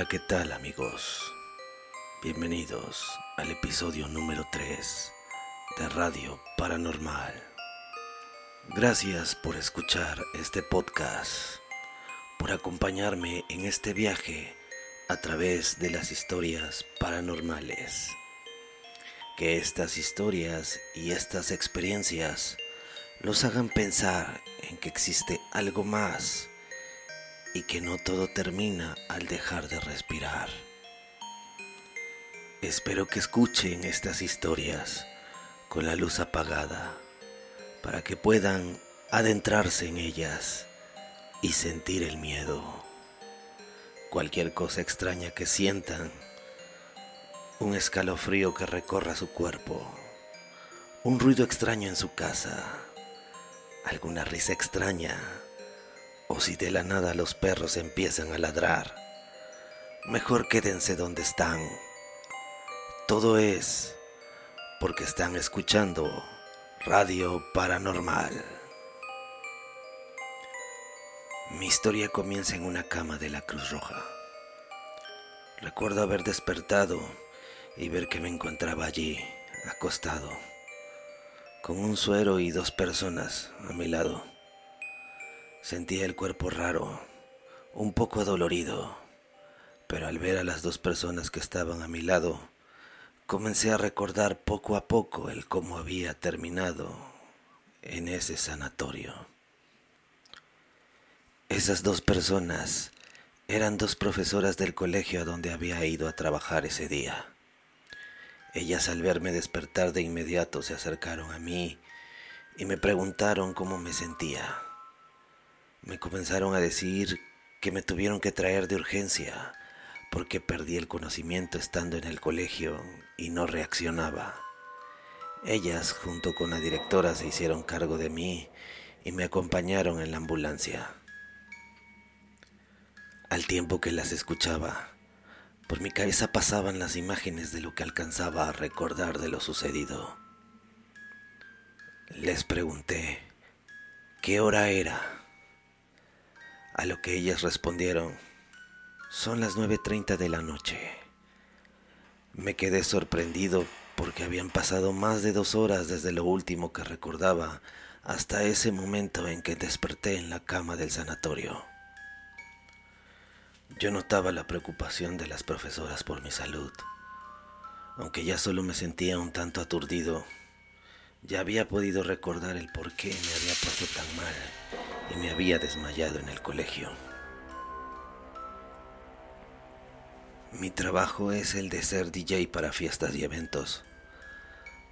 Hola, ¿qué tal amigos? Bienvenidos al episodio número 3 de Radio Paranormal. Gracias por escuchar este podcast, por acompañarme en este viaje a través de las historias paranormales. Que estas historias y estas experiencias los hagan pensar en que existe algo más y que no todo termina al dejar de respirar. Espero que escuchen estas historias con la luz apagada para que puedan adentrarse en ellas y sentir el miedo. Cualquier cosa extraña que sientan, un escalofrío que recorra su cuerpo, un ruido extraño en su casa, alguna risa extraña o si de la nada los perros empiezan a ladrar, mejor quédense donde están. Todo es porque están escuchando Radio Paranormal. Mi historia comienza en una cama de la Cruz Roja. Recuerdo haber despertado y ver que me encontraba allí, acostado, con un suero y dos personas a mi lado. Sentía el cuerpo raro, un poco dolorido, pero al ver a las dos personas que estaban a mi lado, comencé a recordar poco a poco el cómo había terminado en ese sanatorio. Esas dos personas eran dos profesoras del colegio a donde había ido a trabajar ese día. Ellas al verme despertar de inmediato se acercaron a mí y me preguntaron cómo me sentía me comenzaron a decir que me tuvieron que traer de urgencia porque perdí el conocimiento estando en el colegio y no reaccionaba. Ellas, junto con la directora, se hicieron cargo de mí y me acompañaron en la ambulancia. Al tiempo que las escuchaba, por mi cabeza pasaban las imágenes de lo que alcanzaba a recordar de lo sucedido. Les pregunté qué hora era a lo que ellas respondieron, son las 9.30 de la noche. Me quedé sorprendido porque habían pasado más de dos horas desde lo último que recordaba hasta ese momento en que desperté en la cama del sanatorio. Yo notaba la preocupación de las profesoras por mi salud. Aunque ya solo me sentía un tanto aturdido, ya había podido recordar el por qué me había puesto tan mal y me había desmayado en el colegio. Mi trabajo es el de ser DJ para fiestas y eventos.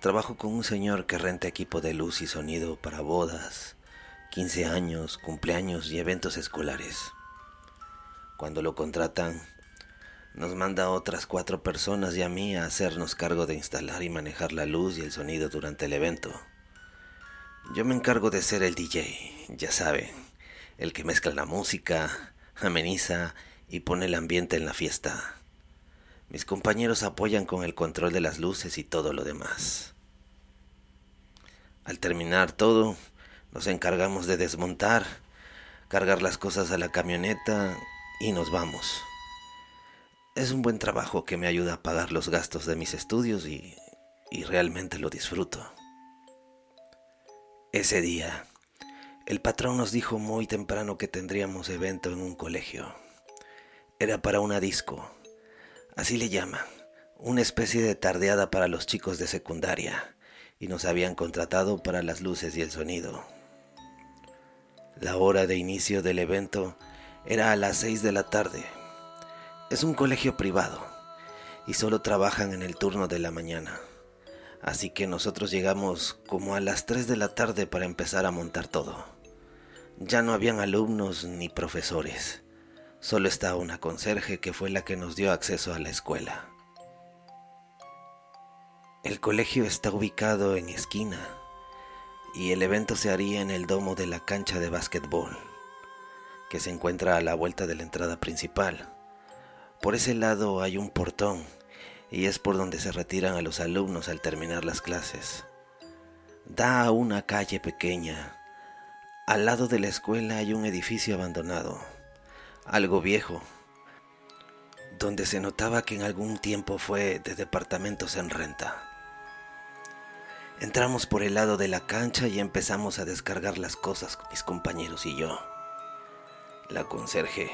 Trabajo con un señor que renta equipo de luz y sonido para bodas, 15 años, cumpleaños y eventos escolares. Cuando lo contratan, nos manda a otras cuatro personas y a mí a hacernos cargo de instalar y manejar la luz y el sonido durante el evento. Yo me encargo de ser el DJ, ya saben, el que mezcla la música, ameniza y pone el ambiente en la fiesta. Mis compañeros apoyan con el control de las luces y todo lo demás. Al terminar todo, nos encargamos de desmontar, cargar las cosas a la camioneta y nos vamos. Es un buen trabajo que me ayuda a pagar los gastos de mis estudios y, y realmente lo disfruto. Ese día, el patrón nos dijo muy temprano que tendríamos evento en un colegio. Era para una disco, así le llaman, una especie de tardeada para los chicos de secundaria, y nos habían contratado para las luces y el sonido. La hora de inicio del evento era a las seis de la tarde. Es un colegio privado y solo trabajan en el turno de la mañana. Así que nosotros llegamos como a las 3 de la tarde para empezar a montar todo. Ya no habían alumnos ni profesores. Solo estaba una conserje que fue la que nos dio acceso a la escuela. El colegio está ubicado en esquina y el evento se haría en el domo de la cancha de básquetbol, que se encuentra a la vuelta de la entrada principal. Por ese lado hay un portón y es por donde se retiran a los alumnos al terminar las clases. Da a una calle pequeña. Al lado de la escuela hay un edificio abandonado, algo viejo. donde se notaba que en algún tiempo fue de departamentos en renta. Entramos por el lado de la cancha y empezamos a descargar las cosas mis compañeros y yo. La conserje,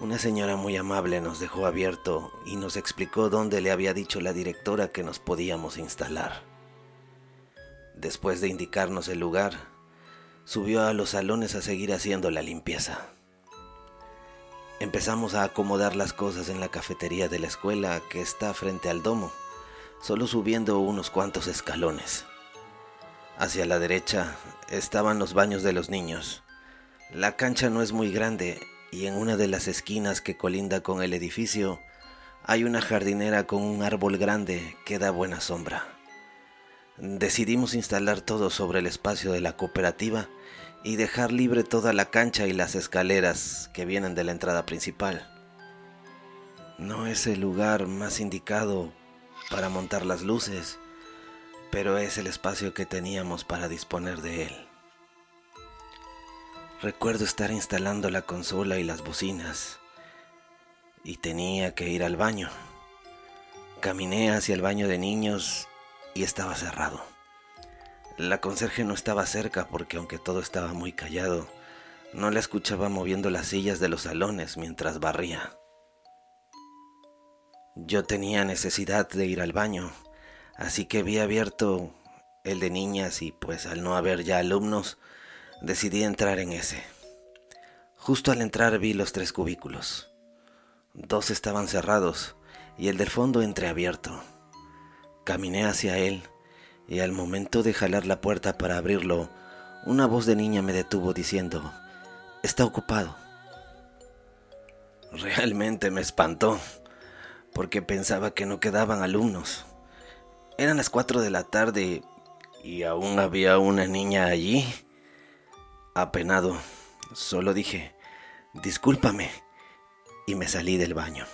una señora muy amable, nos dejó abierto y nos explicó dónde le había dicho la directora que nos podíamos instalar. Después de indicarnos el lugar, subió a los salones a seguir haciendo la limpieza. Empezamos a acomodar las cosas en la cafetería de la escuela que está frente al domo, solo subiendo unos cuantos escalones. Hacia la derecha estaban los baños de los niños. La cancha no es muy grande y en una de las esquinas que colinda con el edificio hay una jardinera con un árbol grande que da buena sombra. Decidimos instalar todo sobre el espacio de la cooperativa y dejar libre toda la cancha y las escaleras que vienen de la entrada principal. No es el lugar más indicado para montar las luces, pero es el espacio que teníamos para disponer de él. Recuerdo estar instalando la consola y las bocinas y tenía que ir al baño. Caminé hacia el baño de niños y estaba cerrado. La conserje no estaba cerca porque aunque todo estaba muy callado, no la escuchaba moviendo las sillas de los salones mientras barría. Yo tenía necesidad de ir al baño, así que vi abierto el de niñas y pues al no haber ya alumnos, decidí entrar en ese. Justo al entrar vi los tres cubículos. Dos estaban cerrados y el del fondo entreabierto. Caminé hacia él y al momento de jalar la puerta para abrirlo, una voz de niña me detuvo diciendo, está ocupado. Realmente me espantó, porque pensaba que no quedaban alumnos. Eran las cuatro de la tarde y aún había una niña allí. Apenado, solo dije, discúlpame, y me salí del baño.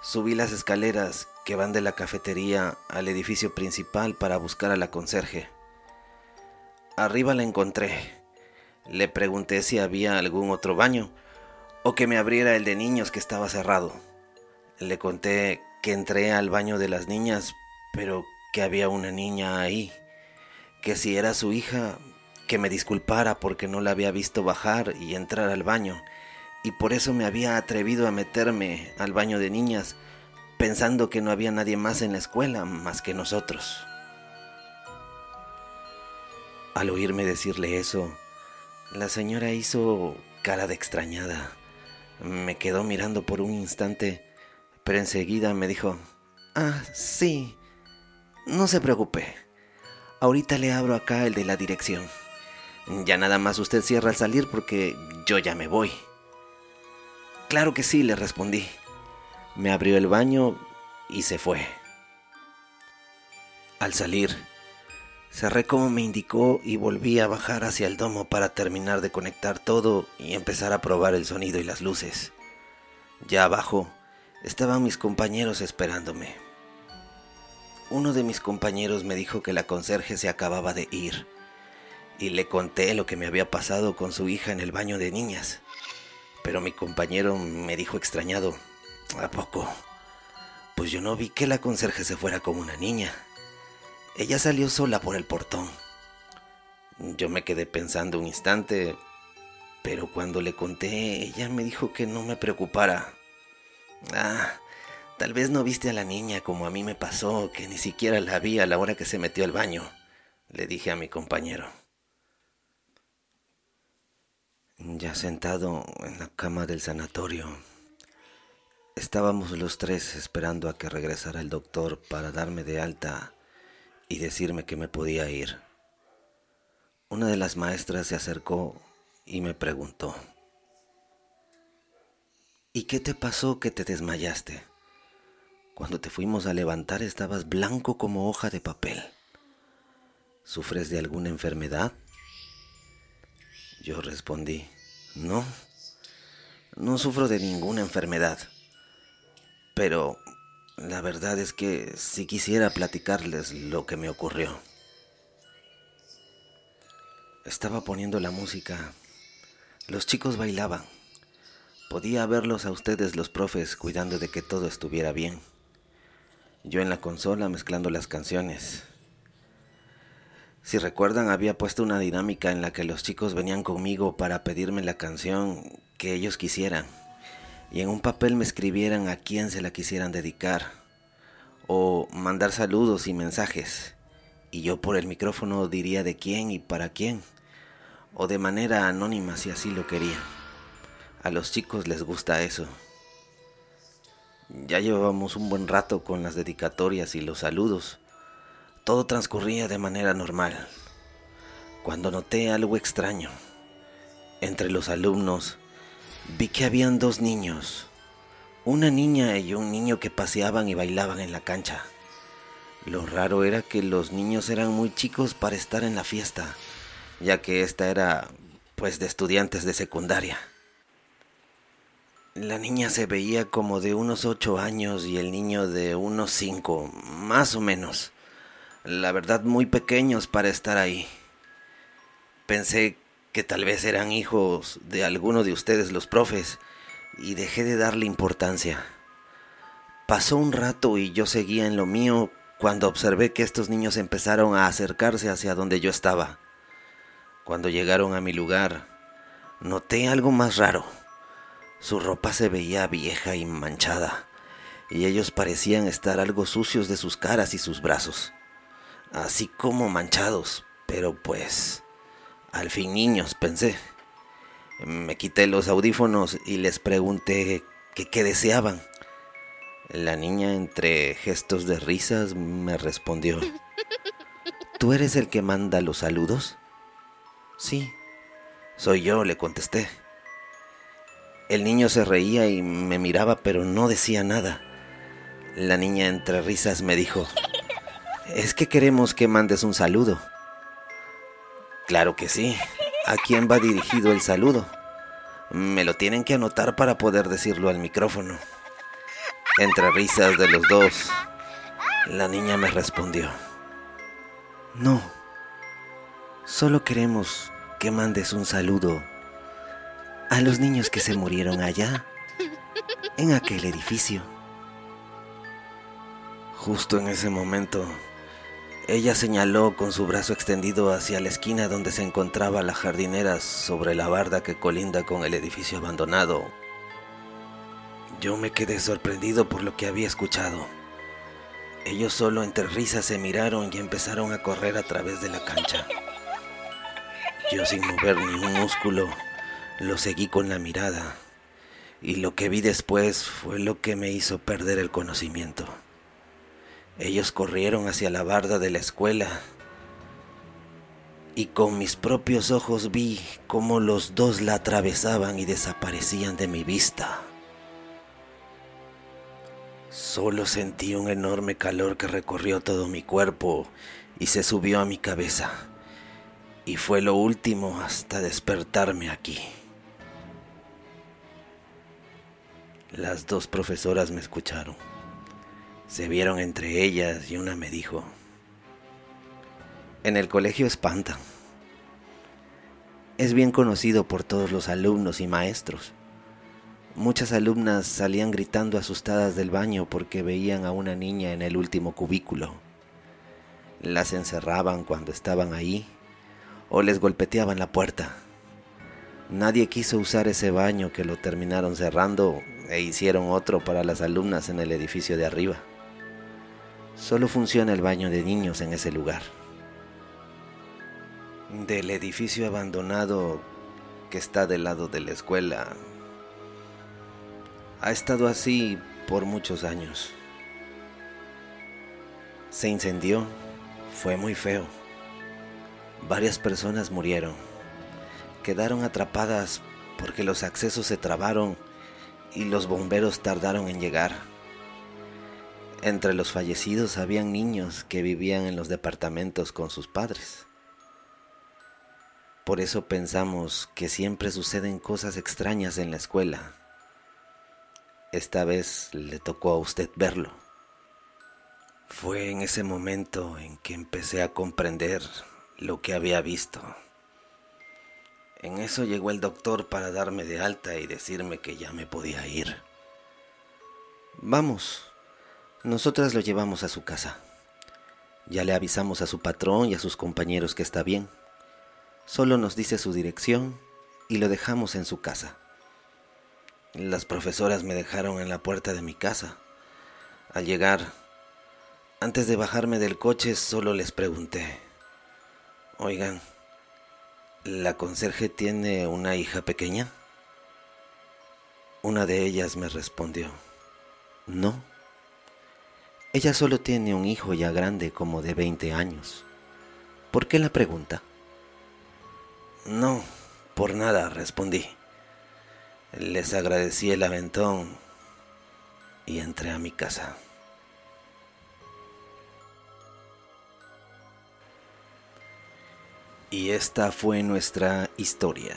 Subí las escaleras que van de la cafetería al edificio principal para buscar a la conserje. Arriba la encontré. Le pregunté si había algún otro baño o que me abriera el de niños que estaba cerrado. Le conté que entré al baño de las niñas, pero que había una niña ahí, que si era su hija, que me disculpara porque no la había visto bajar y entrar al baño, y por eso me había atrevido a meterme al baño de niñas pensando que no había nadie más en la escuela más que nosotros. Al oírme decirle eso, la señora hizo cara de extrañada. Me quedó mirando por un instante, pero enseguida me dijo, Ah, sí, no se preocupe. Ahorita le abro acá el de la dirección. Ya nada más usted cierra al salir porque yo ya me voy. Claro que sí, le respondí. Me abrió el baño y se fue. Al salir, cerré como me indicó y volví a bajar hacia el domo para terminar de conectar todo y empezar a probar el sonido y las luces. Ya abajo estaban mis compañeros esperándome. Uno de mis compañeros me dijo que la conserje se acababa de ir y le conté lo que me había pasado con su hija en el baño de niñas. Pero mi compañero me dijo extrañado, ¿A poco? Pues yo no vi que la conserje se fuera como una niña. Ella salió sola por el portón. Yo me quedé pensando un instante, pero cuando le conté, ella me dijo que no me preocupara. Ah, tal vez no viste a la niña como a mí me pasó, que ni siquiera la vi a la hora que se metió al baño, le dije a mi compañero. Ya sentado en la cama del sanatorio, Estábamos los tres esperando a que regresara el doctor para darme de alta y decirme que me podía ir. Una de las maestras se acercó y me preguntó, ¿Y qué te pasó que te desmayaste? Cuando te fuimos a levantar estabas blanco como hoja de papel. ¿Sufres de alguna enfermedad? Yo respondí, no, no sufro de ninguna enfermedad pero la verdad es que si quisiera platicarles lo que me ocurrió. Estaba poniendo la música. Los chicos bailaban. podía verlos a ustedes los profes cuidando de que todo estuviera bien. Yo en la consola mezclando las canciones. Si recuerdan, había puesto una dinámica en la que los chicos venían conmigo para pedirme la canción que ellos quisieran y en un papel me escribieran a quién se la quisieran dedicar o mandar saludos y mensajes y yo por el micrófono diría de quién y para quién o de manera anónima si así lo querían. A los chicos les gusta eso. Ya llevábamos un buen rato con las dedicatorias y los saludos. Todo transcurría de manera normal. Cuando noté algo extraño, entre los alumnos vi que habían dos niños, una niña y un niño que paseaban y bailaban en la cancha. Lo raro era que los niños eran muy chicos para estar en la fiesta, ya que esta era pues de estudiantes de secundaria. La niña se veía como de unos ocho años y el niño de unos cinco, más o menos. La verdad muy pequeños para estar ahí. Pensé que tal vez eran hijos de alguno de ustedes los profes y dejé de darle importancia. Pasó un rato y yo seguía en lo mío cuando observé que estos niños empezaron a acercarse hacia donde yo estaba. Cuando llegaron a mi lugar, noté algo más raro. Su ropa se veía vieja y manchada, y ellos parecían estar algo sucios de sus caras y sus brazos, así como manchados, pero pues, al fin niños, pensé. Me quité los audífonos y les pregunté qué deseaban. La niña, entre gestos de risas, me respondió, ¿Tú eres el que manda los saludos? Sí, soy yo, le contesté. El niño se reía y me miraba, pero no decía nada. La niña entre risas me dijo, es que queremos que mandes un saludo. Claro que sí. ¿A quién va dirigido el saludo? Me lo tienen que anotar para poder decirlo al micrófono. Entre risas de los dos, la niña me respondió, no, solo queremos que mandes un saludo a los niños que se murieron allá, en aquel edificio. Justo en ese momento, ella señaló con su brazo extendido hacia la esquina donde se encontraba la jardinera sobre la barda que colinda con el edificio abandonado. Yo me quedé sorprendido por lo que había escuchado. Ellos solo entre risas se miraron y empezaron a correr a través de la cancha. Yo sin mover ni un músculo lo seguí con la mirada y lo que vi después fue lo que me hizo perder el conocimiento. Ellos corrieron hacia la barda de la escuela y con mis propios ojos vi cómo los dos la atravesaban y desaparecían de mi vista. Solo sentí un enorme calor que recorrió todo mi cuerpo y se subió a mi cabeza. Y fue lo último hasta despertarme aquí. Las dos profesoras me escucharon. Se vieron entre ellas y una me dijo, en el colegio espanta. Es bien conocido por todos los alumnos y maestros. Muchas alumnas salían gritando asustadas del baño porque veían a una niña en el último cubículo. Las encerraban cuando estaban ahí o les golpeteaban la puerta. Nadie quiso usar ese baño que lo terminaron cerrando e hicieron otro para las alumnas en el edificio de arriba. Solo funciona el baño de niños en ese lugar. Del edificio abandonado que está del lado de la escuela, ha estado así por muchos años. Se incendió, fue muy feo. Varias personas murieron. Quedaron atrapadas porque los accesos se trabaron y los bomberos tardaron en llegar. Entre los fallecidos habían niños que vivían en los departamentos con sus padres. Por eso pensamos que siempre suceden cosas extrañas en la escuela. Esta vez le tocó a usted verlo. Fue en ese momento en que empecé a comprender lo que había visto. En eso llegó el doctor para darme de alta y decirme que ya me podía ir. Vamos, nosotras lo llevamos a su casa. Ya le avisamos a su patrón y a sus compañeros que está bien. Solo nos dice su dirección y lo dejamos en su casa. Las profesoras me dejaron en la puerta de mi casa. Al llegar, antes de bajarme del coche, solo les pregunté, oigan, ¿la conserje tiene una hija pequeña? Una de ellas me respondió, no. Ella solo tiene un hijo ya grande como de 20 años. ¿Por qué la pregunta? No, por nada, respondí. Les agradecí el aventón y entré a mi casa. Y esta fue nuestra historia.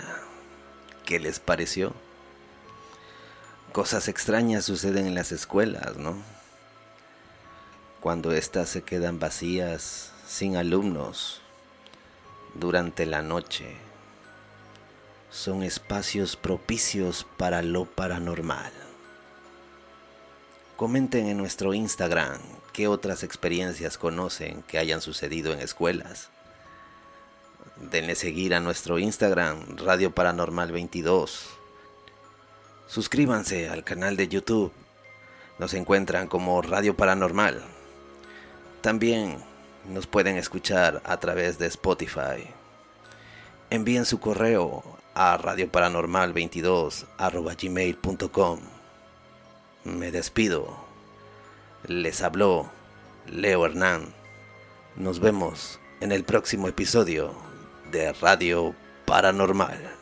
¿Qué les pareció? Cosas extrañas suceden en las escuelas, ¿no? Cuando éstas se quedan vacías, sin alumnos, durante la noche, son espacios propicios para lo paranormal. Comenten en nuestro Instagram qué otras experiencias conocen que hayan sucedido en escuelas. Denle seguir a nuestro Instagram, Radio Paranormal 22 Suscríbanse al canal de YouTube. Nos encuentran como Radio Paranormal. También nos pueden escuchar a través de Spotify. Envíen su correo a radioparanormal22@gmail.com. Me despido. Les habló Leo Hernán. Nos vemos en el próximo episodio de Radio Paranormal.